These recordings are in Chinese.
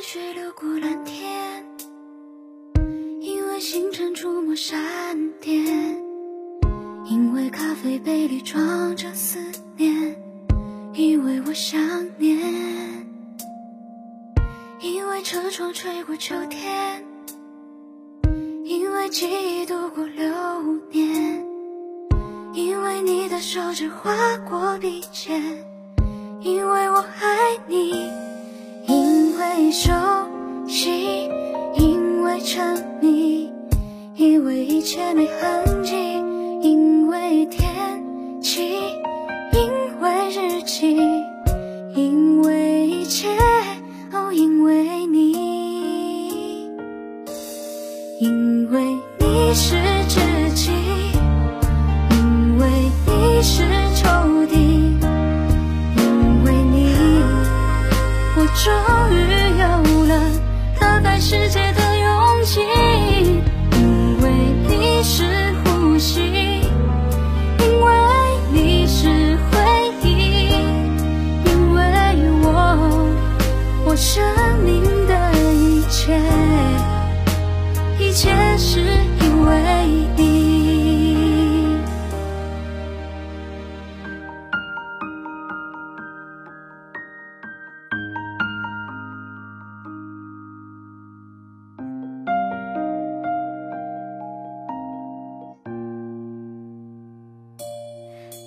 汗水流过蓝天，因为星辰触摸闪电，因为咖啡杯里装着思念，因为我想念，因为车窗吹过秋天，因为记忆度过流年，因为你的手指划过笔尖，因为我爱你。熟悉，因为沉迷，因为一切没痕迹，因为天气，因为日记，因为一切，哦，因为你，因为你是知己，因为你是抽屉，因为你，我终。世界的勇气，因为你是呼吸，因为你是回忆，因为我，我生命的一切，一切是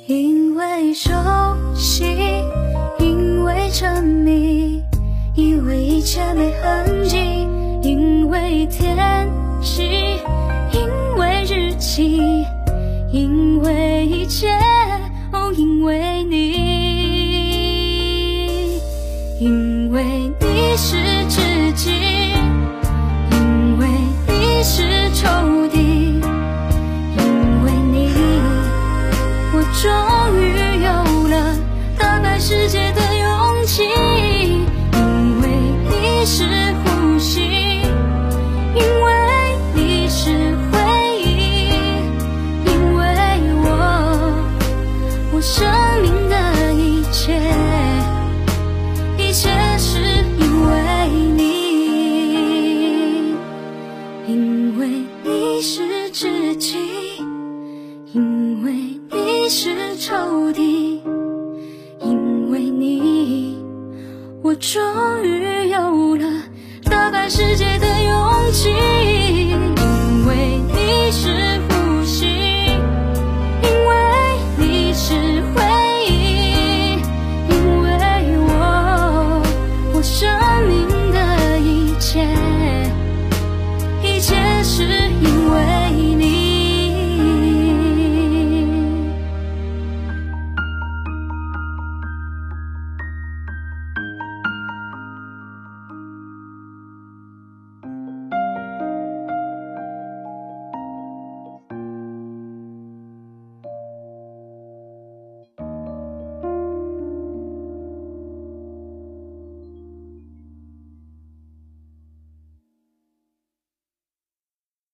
因为熟悉，因为沉迷，因为一切没痕迹，因为天气，因为日期，因为一切，哦，因为你，因为你是生命的一切，一切是因为你，因为你是知己，因为。你是仇敌，因为你，我终于有了打开世界的勇气，因为你是。